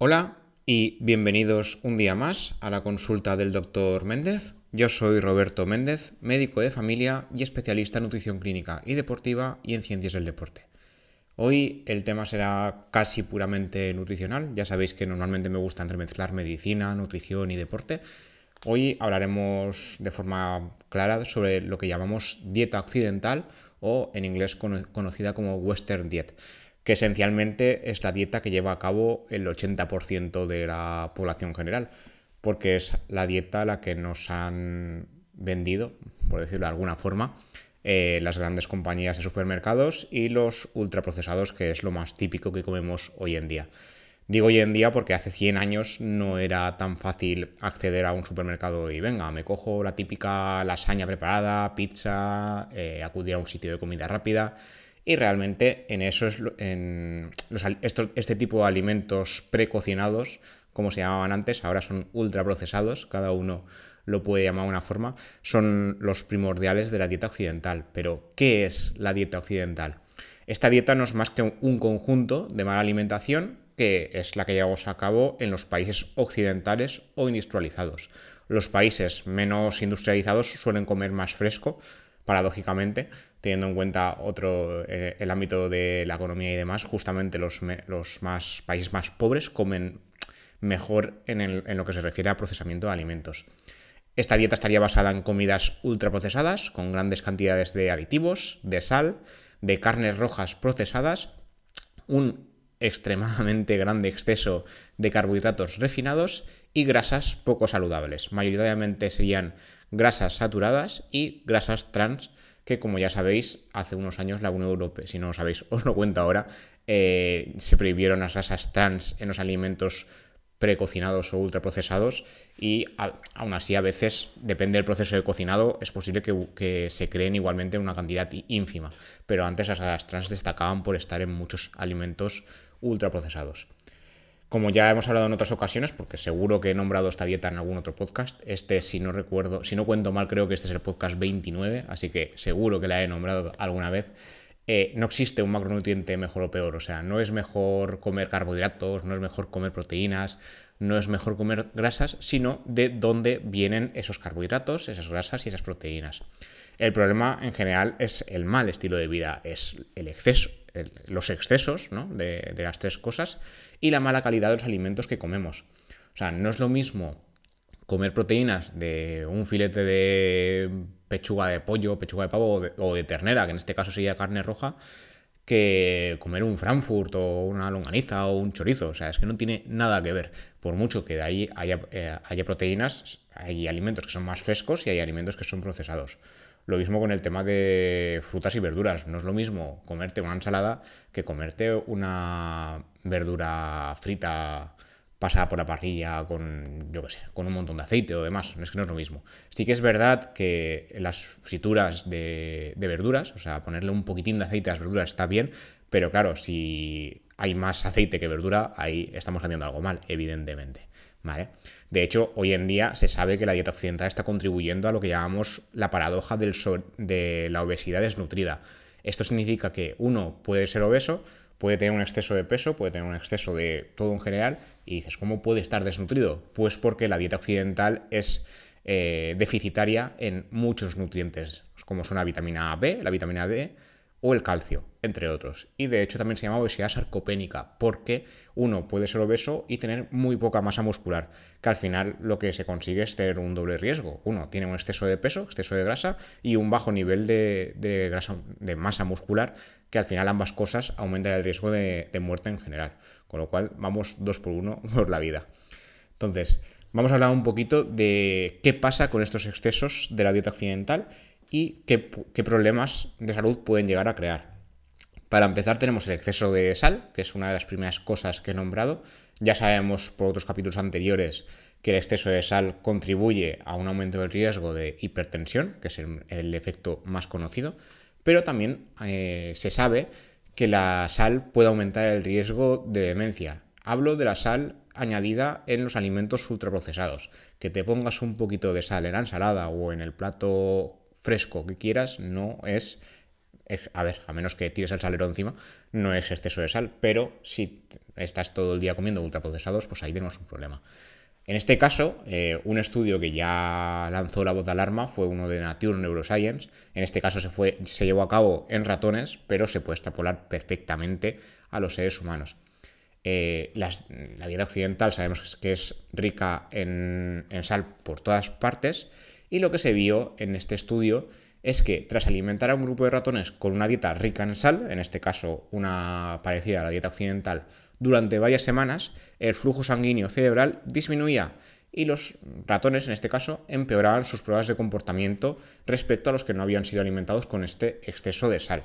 Hola y bienvenidos un día más a la consulta del doctor Méndez. Yo soy Roberto Méndez, médico de familia y especialista en nutrición clínica y deportiva y en ciencias del deporte. Hoy el tema será casi puramente nutricional. Ya sabéis que normalmente me gusta entremezclar medicina, nutrición y deporte. Hoy hablaremos de forma clara sobre lo que llamamos dieta occidental o en inglés conocida como Western Diet que esencialmente es la dieta que lleva a cabo el 80% de la población general, porque es la dieta la que nos han vendido, por decirlo de alguna forma, eh, las grandes compañías de supermercados y los ultraprocesados, que es lo más típico que comemos hoy en día. Digo hoy en día porque hace 100 años no era tan fácil acceder a un supermercado y venga, me cojo la típica lasaña preparada, pizza, eh, acudir a un sitio de comida rápida y realmente en eso es en este tipo de alimentos precocinados, como se llamaban antes, ahora son ultraprocesados, cada uno lo puede llamar de una forma, son los primordiales de la dieta occidental. Pero, ¿qué es la dieta occidental? Esta dieta no es más que un conjunto de mala alimentación que es la que llevamos a cabo en los países occidentales o industrializados. Los países menos industrializados suelen comer más fresco, paradójicamente, teniendo en cuenta otro eh, el ámbito de la economía y demás, justamente los, los más, países más pobres comen mejor en, en, lo que se refiere a procesamiento de alimentos. Esta dieta estaría basada en comidas ultraprocesadas, con grandes cantidades de aditivos, de sal, de carnes rojas procesadas, un extremadamente grande exceso de carbohidratos refinados y grasas poco saludables. Mayoritariamente serían grasas saturadas y grasas trans que como ya sabéis, hace unos años la Unión Europea, si no lo sabéis, os lo cuento ahora, eh, se prohibieron las grasas trans en los alimentos precocinados o ultraprocesados y aún así a veces, depende del proceso de cocinado, es posible que, se creen igualmente una cantidad ínfima, pero antes las grasas trans destacaban por estar en muchos alimentos ultraprocesados. Como ya hemos hablado en otras ocasiones, porque seguro que he nombrado esta dieta en algún otro podcast, este si no recuerdo, si no cuento mal, creo que este es el podcast 29, así que seguro que la he nombrado alguna vez. Eh, no existe un macronutriente mejor o peor, o sea, no es mejor comer carbohidratos, no es mejor comer proteínas, no es mejor comer grasas, sino de dónde vienen esos carbohidratos, esas grasas y esas proteínas. El problema en general es el mal estilo de vida, es el exceso, los excesos de, de, las tres cosas y la mala calidad de los alimentos que comemos. O sea, no es lo mismo comer proteínas de un filete de pechuga de pollo, pechuga de pavo o de, ternera, que en este caso sería carne roja, que comer un Frankfurt o una longaniza o un chorizo. O sea, es que no tiene nada que ver. Por mucho que de ahí haya, eh, haya proteínas, hay alimentos que son más frescos y hay alimentos que son procesados. Lo mismo con el tema de frutas y verduras. No es lo mismo comerte una ensalada que comerte una verdura frita pasada por la parrilla con, yo qué sé, con un montón de aceite o demás. Es que no es lo mismo. Sí que es verdad que las frituras de, verduras, o sea, ponerle un poquitín de aceite a las verduras está bien, pero claro, si hay más aceite que verdura, ahí estamos haciendo algo mal, evidentemente. De hecho, hoy en día se sabe que la dieta occidental está contribuyendo a lo que llamamos la paradoja del de la obesidad desnutrida. Esto significa que uno puede ser obeso, puede tener un exceso de peso, puede tener un exceso de todo en general, y dices, ¿cómo puede estar desnutrido? Pues porque la dieta occidental es eh, deficitaria en muchos nutrientes, como son la vitamina B, la vitamina D, o el calcio, entre otros. Y de hecho también se llama obesidad sarcopénica, porque uno puede ser obeso y tener muy poca masa muscular, que al final lo que se consigue es tener un doble riesgo. Uno tiene un exceso de peso, exceso de grasa y un bajo nivel de, grasa, de masa muscular, que al final ambas cosas aumentan el riesgo de, de muerte en general. Con lo cual vamos dos por uno por la vida. Entonces, vamos a hablar un poquito de qué pasa con estos excesos de la dieta occidental y qué, problemas de salud pueden llegar a crear. Para empezar tenemos el exceso de sal, que es una de las primeras cosas que he nombrado. Ya sabemos por otros capítulos anteriores que el exceso de sal contribuye a un aumento del riesgo de hipertensión, que es el, efecto más conocido, pero también eh, se sabe que la sal puede aumentar el riesgo de demencia. Hablo de la sal añadida en los alimentos ultraprocesados. Que te pongas un poquito de sal en la ensalada o en el plato fresco que quieras no es a ver, a menos que tires el salero encima, no es exceso de sal, pero si estás todo el día comiendo ultraprocesados, pues ahí tenemos un problema. En este caso, eh, un estudio que ya lanzó la voz de alarma fue uno de Nature Neuroscience. En este caso se, fue, se llevó a cabo en ratones, pero se puede extrapolar perfectamente a los seres humanos. Eh, la dieta occidental sabemos que es rica en, en sal por todas partes y lo que se vio en este estudio es que tras alimentar a un grupo de ratones con una dieta rica en sal, en este caso una parecida a la dieta occidental, durante varias semanas, el flujo sanguíneo cerebral disminuía y los ratones, en este caso, empeoraban sus pruebas de comportamiento respecto a los que no habían sido alimentados con este exceso de sal.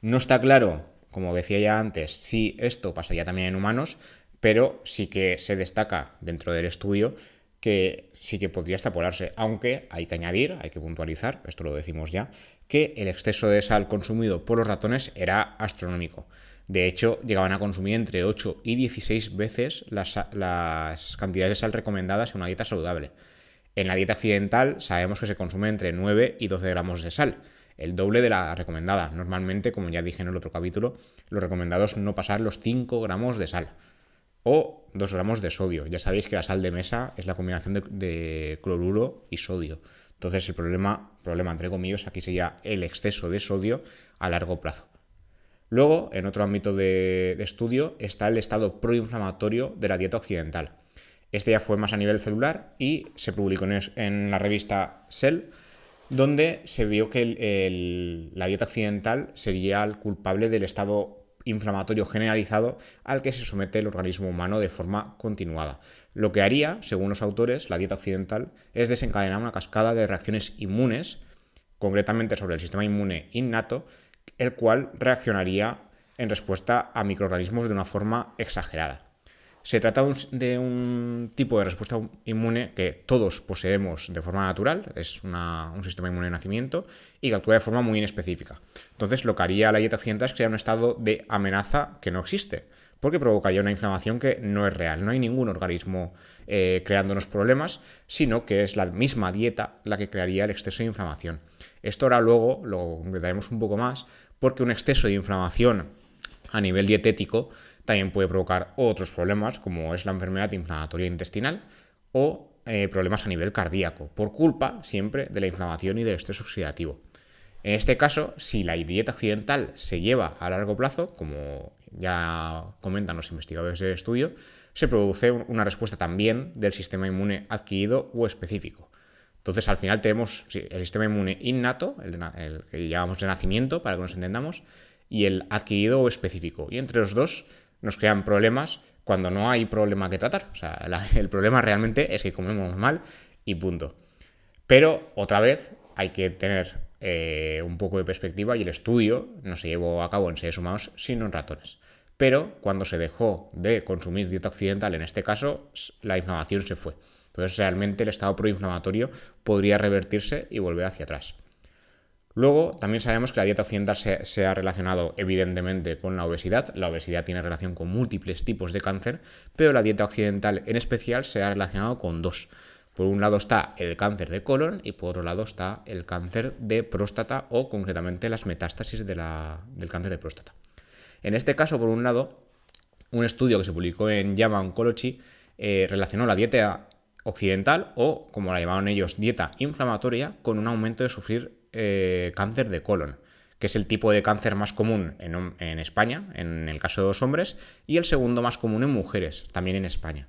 No está claro, como decía ya antes, si esto pasaría también en humanos, pero sí que se destaca dentro del estudio que sí que podría extrapolarse, aunque hay que añadir, hay que puntualizar, esto lo decimos ya, que el exceso de sal consumido por los ratones era astronómico. De hecho, llegaban a consumir entre 8 y 16 veces las, cantidades de sal recomendadas en una dieta saludable. En la dieta occidental sabemos que se consume entre 9 y 12 gramos de sal, el doble de la recomendada. Normalmente, como ya dije en el otro capítulo, los recomendados no pasar los 5 gramos de sal o 2 gramos de sodio. Ya sabéis que la sal de mesa es la combinación de, cloruro y sodio. Entonces el problema, problema entre comillas, aquí sería el exceso de sodio a largo plazo. Luego, en otro ámbito de, estudio, está el estado proinflamatorio de la dieta occidental. Este ya fue más a nivel celular y se publicó en, la revista Cell, donde se vio que la dieta occidental sería el culpable del estado inflamatorio generalizado al que se somete el organismo humano de forma continuada. Lo que haría, según los autores, la dieta occidental es desencadenar una cascada de reacciones inmunes, concretamente sobre el sistema inmune innato, el cual reaccionaría en respuesta a microorganismos de una forma exagerada. Se trata de un tipo de respuesta inmune que todos poseemos de forma natural, es un sistema inmune de nacimiento y que actúa de forma muy inespecífica. Entonces, lo que haría la dieta occidental es crear un estado de amenaza que no existe, porque provocaría una inflamación que no es real. No hay ningún organismo eh, creándonos problemas, sino que es la misma dieta la que crearía el exceso de inflamación. Esto ahora luego lo concretaremos un poco más, porque un exceso de inflamación a nivel dietético también puede provocar otros problemas, como es la enfermedad inflamatoria intestinal o eh, problemas a nivel cardíaco, por culpa siempre de la inflamación y del estrés oxidativo. En este caso, si la dieta occidental se lleva a largo plazo, como ya comentan los investigadores del estudio, se produce una respuesta también del sistema inmune adquirido o específico. Entonces, al final tenemos el sistema inmune innato, el, el, que llamamos de nacimiento, para que nos entendamos, y el adquirido o específico. Y entre los dos nos crean problemas cuando no hay problema que tratar. O sea, el problema realmente es que comemos mal y punto. Pero otra vez hay que tener eh, un poco de perspectiva y el estudio no se llevó a cabo en seres humanos sino en ratones. Pero cuando se dejó de consumir dieta occidental, en este caso, la inflamación se fue. Entonces realmente el estado proinflamatorio podría revertirse y volver hacia atrás. Luego, también sabemos que la dieta occidental se, ha relacionado evidentemente con la obesidad. La obesidad tiene relación con múltiples tipos de cáncer, pero la dieta occidental en especial se ha relacionado con dos. Por un lado está el cáncer de colon y por otro lado está el cáncer de próstata o concretamente las metástasis del cáncer de próstata. En este caso, por un lado, un estudio que se publicó en JAMA Oncology eh, relacionó la dieta occidental o, como la llamaban ellos, dieta inflamatoria con un aumento de sufrir eh, cáncer de colon, que es el tipo de cáncer más común en, España, en el caso de los hombres, y el segundo más común en mujeres, también en España.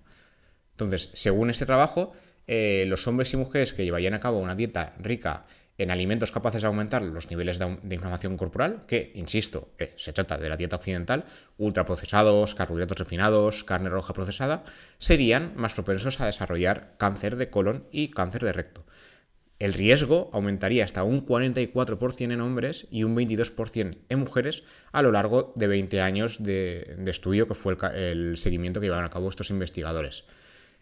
Entonces, según este trabajo, eh, los hombres y mujeres que llevarían a cabo una dieta rica en alimentos capaces de aumentar los niveles de, inflamación corporal, que, insisto, eh, se trata de la dieta occidental, ultraprocesados, carbohidratos refinados, carne roja procesada, serían más propensos a desarrollar cáncer de colon y cáncer de recto el riesgo aumentaría hasta un 44% en hombres y un 22% en mujeres a lo largo de 20 años de, estudio, que fue el, seguimiento que llevaron a cabo estos investigadores.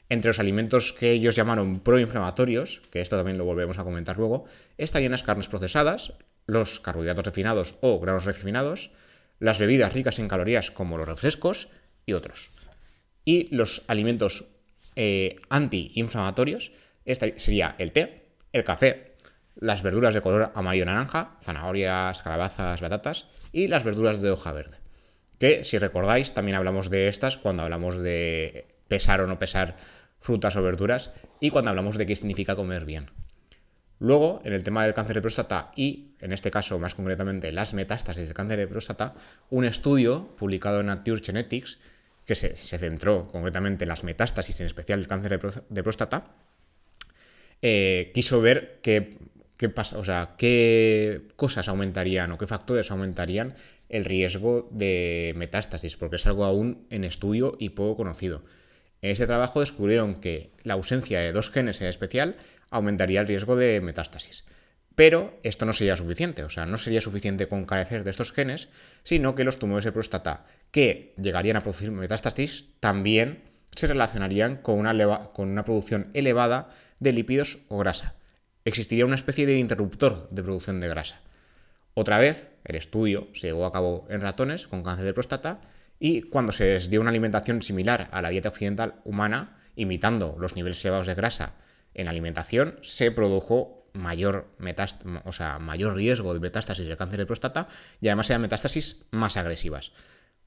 Entre los alimentos que ellos llamaron proinflamatorios, que esto también lo volvemos a comentar luego, estarían las carnes procesadas, los carbohidratos refinados o granos refinados, las bebidas ricas en calorías como los refrescos y otros. Y los alimentos eh, antiinflamatorios, sería el té, el café, las verduras de color amarillo-naranja, zanahorias, calabazas, batatas, y las verduras de hoja verde. Que, si recordáis, también hablamos de estas cuando hablamos de pesar o no pesar frutas o verduras y cuando hablamos de qué significa comer bien. Luego, en el tema del cáncer de próstata y, en este caso más concretamente, las metástasis del cáncer de próstata, un estudio publicado en Nature Genetics, que se, centró concretamente en las metástasis, en especial el cáncer de, próstata, eh, quiso ver qué, qué, pasa, o sea, qué cosas aumentarían o qué factores aumentarían el riesgo de metástasis, porque es algo aún en estudio y poco conocido. En ese trabajo descubrieron que la ausencia de dos genes en especial aumentaría el riesgo de metástasis. Pero esto no sería suficiente, o sea, no sería suficiente con carecer de estos genes, sino que los tumores de próstata que llegarían a producir metástasis también se relacionarían con una, con una producción elevada de lípidos o grasa. Existiría una especie de interruptor de producción de grasa. Otra vez, el estudio se llevó a cabo en ratones con cáncer de próstata y cuando se les dio una alimentación similar a la dieta occidental humana, imitando los niveles elevados de grasa en alimentación, se produjo mayor, o sea, mayor riesgo de metástasis del cáncer de próstata y además eran metástasis más agresivas.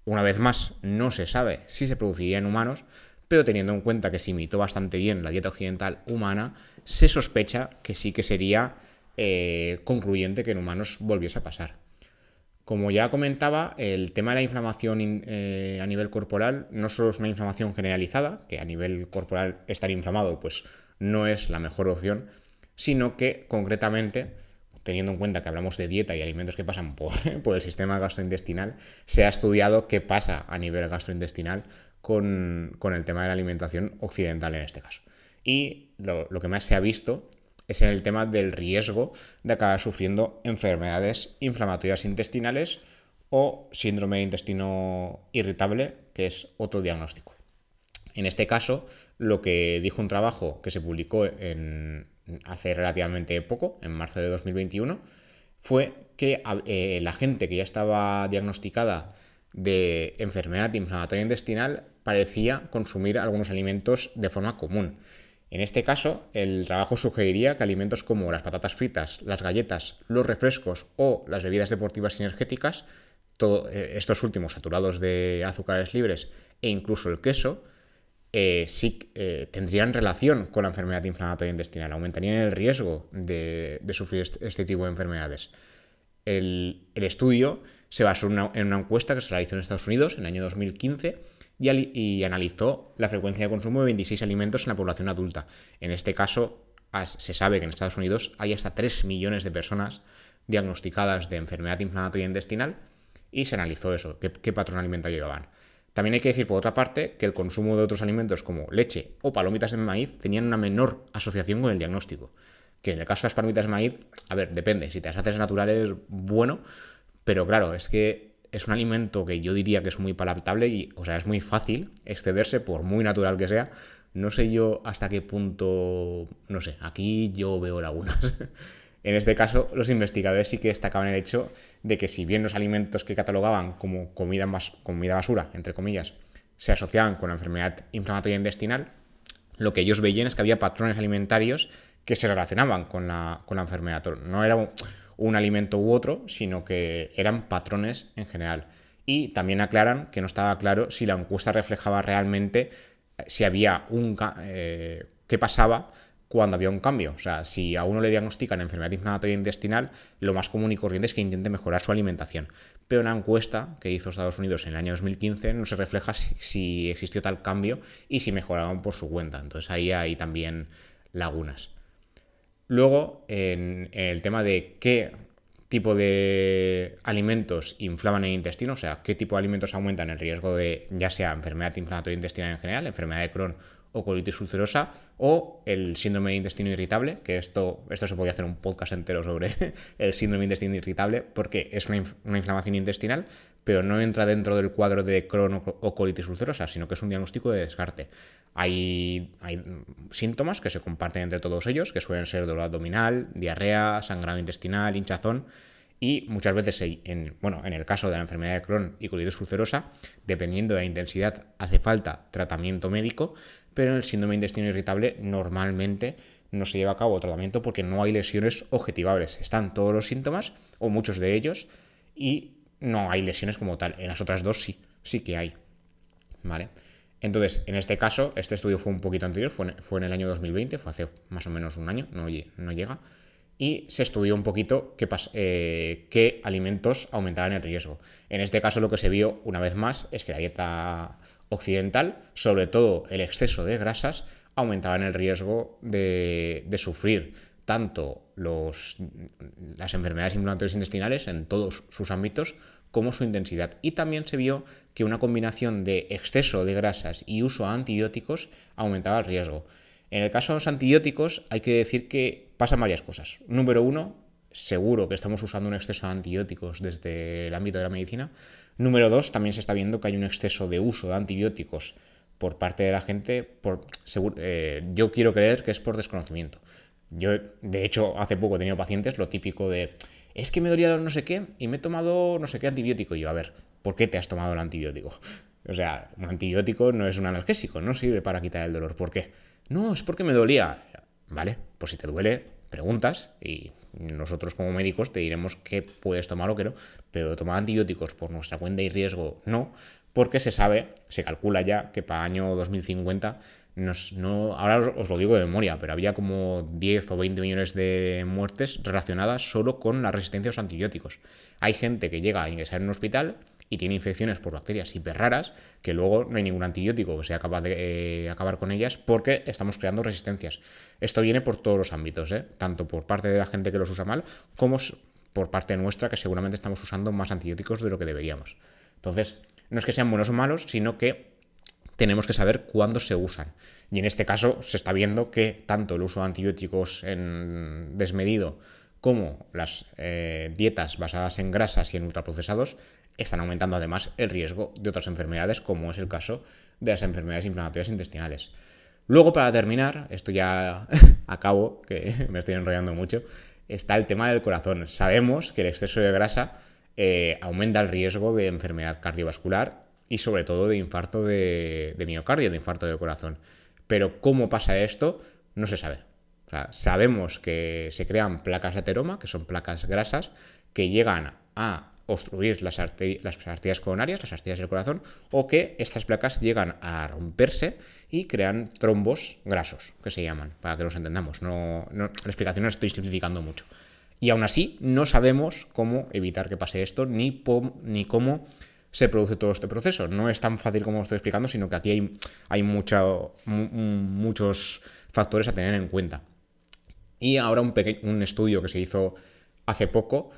Una vez más, no se sabe si se produciría en humanos, pero teniendo en cuenta que se imitó bastante bien la dieta occidental humana, se sospecha que sí que sería eh, concluyente que en humanos volviese a pasar. Como ya comentaba, el tema de la inflamación eh, a nivel corporal no solo es una inflamación generalizada, que a nivel corporal estar inflamado pues no es la mejor opción, sino que concretamente, teniendo en cuenta que hablamos de dieta y alimentos que pasan por, el sistema gastrointestinal, se ha estudiado qué pasa a nivel gastrointestinal con, el tema de la alimentación occidental en este caso. Y lo, lo que más se ha visto es en el tema del riesgo de acabar sufriendo enfermedades inflamatorias intestinales o síndrome de intestino irritable, que es otro diagnóstico. En este caso, lo que dijo un trabajo que se publicó hace relativamente poco, en marzo de 2021, fue que eh, la gente que ya estaba diagnosticada de enfermedad inflamatoria intestinal parecía consumir algunos alimentos de forma común. En este caso, el trabajo sugeriría que alimentos como las patatas fritas, las galletas, los refrescos o las bebidas deportivas energéticas, todos eh, estos últimos saturados de azúcares libres e incluso el queso, eh, sí eh, tendrían relación con la enfermedad inflamatoria intestinal, aumentarían el riesgo de, sufrir este, este, tipo de enfermedades. El, estudio se basó en una, en una, encuesta que se realizó en Estados Unidos en el año 2015 y, analizó la frecuencia de consumo de 26 alimentos en la población adulta. En este caso, se sabe que en Estados Unidos hay hasta 3 millones de personas diagnosticadas de enfermedad inflamatoria intestinal y se analizó eso, qué, patrón alimentario llevaban. También hay que decir, por otra parte, que el consumo de otros alimentos como leche o palomitas de maíz tenían una menor asociación con el diagnóstico. Que en el caso de las palomitas de maíz, a ver, depende, si te las haces naturales, bueno, pero claro, es que es un alimento que yo diría que es muy palatable y, o sea, es muy fácil excederse por muy natural que sea. No sé yo hasta qué punto, no sé, aquí yo veo lagunas. en este caso, los investigadores sí que destacaban el hecho de que si bien los alimentos que catalogaban como comida, más, comida basura, entre comillas, se asociaban con la enfermedad inflamatoria intestinal, lo que ellos veían es que había patrones alimentarios que se relacionaban con la, con la enfermedad. No era un alimento u otro, sino que eran patrones en general. Y también aclaran que no estaba claro si la encuesta reflejaba realmente eh, si había un... Eh, qué pasaba cuando había un cambio. O sea, si a uno le diagnostican enfermedad inflamatoria intestinal, lo más común y corriente es que intente mejorar su alimentación. Pero una encuesta que hizo Estados Unidos en el año 2015 no se refleja si existió tal cambio y si mejoraban por su cuenta. Entonces ahí hay también lagunas. Luego, en, el tema de qué tipo de alimentos inflaman el intestino, o sea, qué tipo de alimentos aumentan el riesgo de ya sea enfermedad inflamatoria intestinal en general, enfermedad de Crohn o colitis ulcerosa, o el síndrome de intestino irritable, que esto, esto se podría hacer un podcast entero sobre el síndrome de intestino irritable, porque es una, una inflamación intestinal, pero no entra dentro del cuadro de Crohn o colitis ulcerosa, sino que es un diagnóstico de descarte. Hay, hay, síntomas que se comparten entre todos ellos, que suelen ser dolor abdominal, diarrea, sangrado intestinal, hinchazón, y muchas veces, en, bueno, en el caso de la enfermedad de Crohn y colitis ulcerosa, dependiendo de la intensidad, hace falta tratamiento médico, pero en el síndrome de intestino irritable normalmente no se lleva a cabo tratamiento porque no hay lesiones objetivables. Están todos los síntomas, o muchos de ellos, y no hay lesiones como tal. En las otras dos sí, sí que hay. ¿Vale? Entonces, en este caso, este estudio fue un poquito anterior, fue en, el año 2020, fue hace más o menos un año, no, no llega, y se estudió un poquito qué, eh, qué alimentos aumentaban el riesgo. En este caso, lo que se vio una vez más es que la dieta occidental, sobre todo el exceso de grasas, aumentaban el riesgo de, sufrir tanto las enfermedades inflamatorias intestinales en todos sus ámbitos como su intensidad. Y también se vio que una combinación de exceso de grasas y uso de antibióticos aumentaba el riesgo. En el caso de los antibióticos hay que decir que pasan varias cosas. Número uno, seguro que estamos usando un exceso de antibióticos desde el ámbito de la medicina. Número dos, también se está viendo que hay un exceso de uso de antibióticos por parte de la gente. Por, eh, yo quiero creer que es por desconocimiento. Yo, de hecho, hace poco he tenido pacientes lo típico de es que me dolía no sé qué y me he tomado no sé qué antibiótico. Y yo, a ver, ¿por qué te has tomado el antibiótico? O sea, un antibiótico no es un analgésico, no sirve para quitar el dolor. ¿Por qué? No, es porque me dolía. Vale, pues si te duele, preguntas y nosotros como médicos te diremos qué puedes tomar o qué no, pero tomar antibióticos por nuestra cuenta y riesgo no, porque se sabe, se calcula ya que para año 2050 no, ahora os lo digo de memoria, pero había como 10 o 20 millones de muertes relacionadas solo con la resistencia a los antibióticos. Hay gente que llega a ingresar en un hospital y tiene infecciones por bacterias hiper raras que luego no hay ningún antibiótico que sea capaz de eh, acabar con ellas porque estamos creando resistencias. Esto viene por todos los ámbitos, ¿eh? tanto por parte de la gente que los usa mal como por parte nuestra que seguramente estamos usando más antibióticos de lo que deberíamos. Entonces, no es que sean buenos o malos, sino que tenemos que saber cuándo se usan. Y en este caso se está viendo que tanto el uso de antibióticos en desmedido como las eh, dietas basadas en grasas y en ultraprocesados están aumentando además el riesgo de otras enfermedades, como es el caso de las enfermedades inflamatorias intestinales. Luego, para terminar, esto ya acabo, que me estoy enrollando mucho, está el tema del corazón. Sabemos que el exceso de grasa eh, aumenta el riesgo de enfermedad cardiovascular y sobre todo de infarto de, miocardio, de infarto del corazón. Pero cómo pasa esto no se sabe. sabemos que se crean placas de ateroma, que son placas grasas, que llegan a obstruir las, las arterias coronarias, las arterias del corazón, o que estas placas llegan a romperse y crean trombos grasos, que se llaman, para que los entendamos. No, la explicación la estoy simplificando mucho. Y aún así no sabemos cómo evitar que pase esto, ni, ni cómo se produce todo este proceso. No es tan fácil como lo estoy explicando, sino que aquí hay, hay muchos factores a tener en cuenta. Y ahora un, un estudio que se hizo hace poco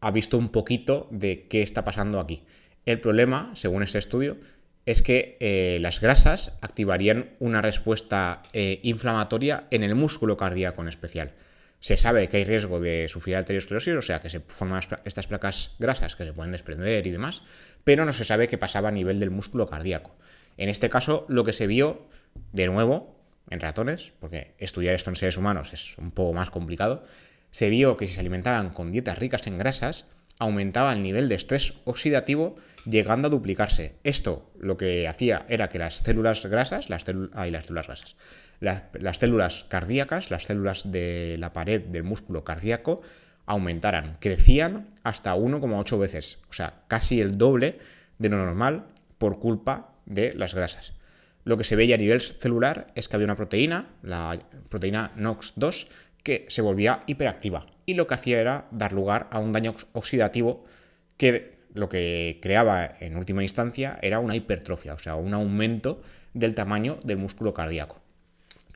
ha visto un poquito de qué está pasando aquí. El problema, según este estudio, es que eh, las grasas activarían una respuesta eh, inflamatoria en el músculo cardíaco en especial. Se sabe que hay riesgo de sufrir arteriosclerosis, o sea que se forman estas placas grasas que se pueden desprender y demás, pero no se sabe qué pasaba a nivel del músculo cardíaco. En este caso, lo que se vio, de nuevo, en ratones, porque estudiar esto en seres humanos es un poco más complicado, se vio que si se alimentaban con dietas ricas en grasas, aumentaba el nivel de estrés oxidativo llegando a duplicarse. Esto lo que hacía era que las células grasas, las, las células grasas, las, células cardíacas, las células de la pared del músculo cardíaco, aumentaran, crecían hasta 1,8 veces, o sea, casi el doble de lo normal por culpa de las grasas. Lo que se veía a nivel celular es que había una proteína, la proteína NOX2, que se volvía hiperactiva y lo que hacía era dar lugar a un daño oxidativo que lo que creaba en última instancia era una hipertrofia, o sea, un aumento del tamaño del músculo cardíaco.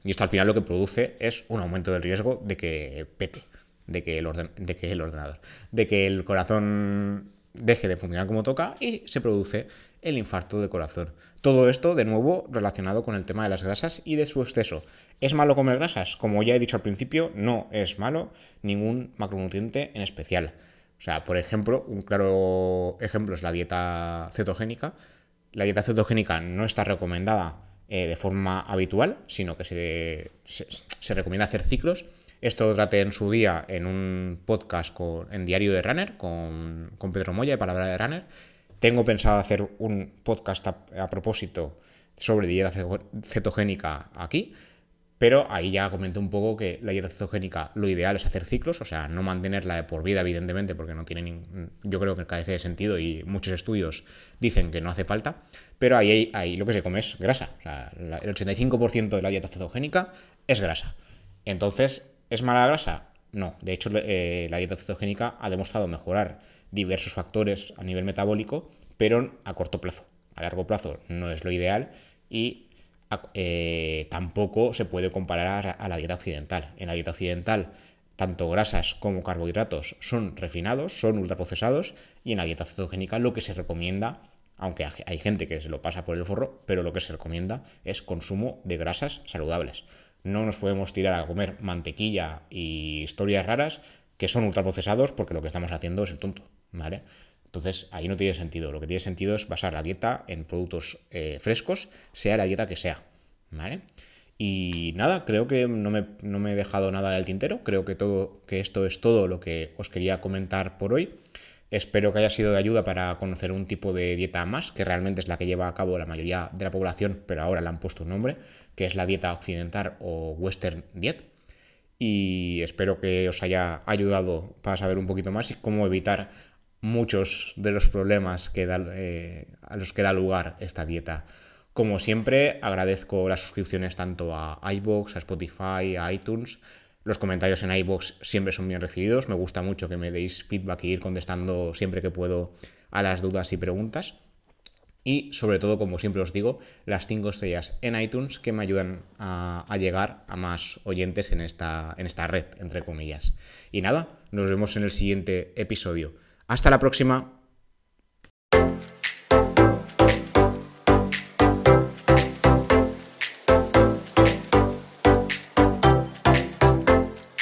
Y esto al final lo que produce es un aumento del riesgo de que pete, de que el, de que el ordenador, de que el corazón deje de funcionar como toca y se produce el infarto de corazón. Todo esto, de nuevo, relacionado con el tema de las grasas y de su exceso. ¿Es malo comer grasas? Como ya he dicho al principio, no es malo ningún macronutriente en especial. O sea, por ejemplo, un claro ejemplo es la dieta cetogénica. La dieta cetogénica no está recomendada eh, de forma habitual, sino que se, se, recomienda hacer ciclos. Esto lo traté en su día en un podcast con, en Diario de Runner con, con Pedro Moya de Palabra de Runner. Tengo pensado hacer un podcast a, propósito sobre dieta cetogénica aquí, Pero ahí ya comenté un poco que la dieta cetogénica lo ideal es hacer ciclos, o sea, no mantenerla de por vida, evidentemente, porque no tiene yo creo que carece de sentido y muchos estudios dicen que no hace falta, pero ahí, ahí lo que se come es grasa. O sea, el 85% de la dieta cetogénica es grasa. Entonces, ¿es mala grasa? No. De hecho, eh, la dieta cetogénica ha demostrado mejorar diversos factores a nivel metabólico, pero a corto plazo. A largo plazo no es lo ideal y eh, tampoco se puede comparar a, la dieta occidental. En la dieta occidental, tanto grasas como carbohidratos son refinados, son ultraprocesados, y en la dieta cetogénica lo que se recomienda, aunque hay gente que se lo pasa por el forro, pero lo que se recomienda es consumo de grasas saludables. No nos podemos tirar a comer mantequilla y historias raras que son ultraprocesados porque lo que estamos haciendo es el tonto, ¿vale? Entonces ahí no tiene sentido. Lo que tiene sentido es basar la dieta en productos eh, frescos, sea la dieta que sea. ¿Vale? Y nada, creo que no me, he dejado nada del tintero. Creo que, todo, que esto es todo lo que os quería comentar por hoy. Espero que haya sido de ayuda para conocer un tipo de dieta más, que realmente es la que lleva a cabo la mayoría de la población, pero ahora le han puesto un nombre, que es la dieta occidental o Western Diet. Y espero que os haya ayudado para saber un poquito más y cómo evitar muchos de los problemas que eh, a los que da lugar esta dieta. Como siempre, agradezco las suscripciones tanto a iBox, a Spotify, a iTunes. Los comentarios en iBox siempre son bien recibidos. Me gusta mucho que me deis feedback y ir contestando siempre que puedo a las dudas y preguntas. Y sobre todo, como siempre os digo, las 5 estrellas en iTunes que me ayudan a, a, llegar a más oyentes en esta, en esta red, entre comillas. Y nada, nos vemos en el siguiente episodio. Hasta la próxima.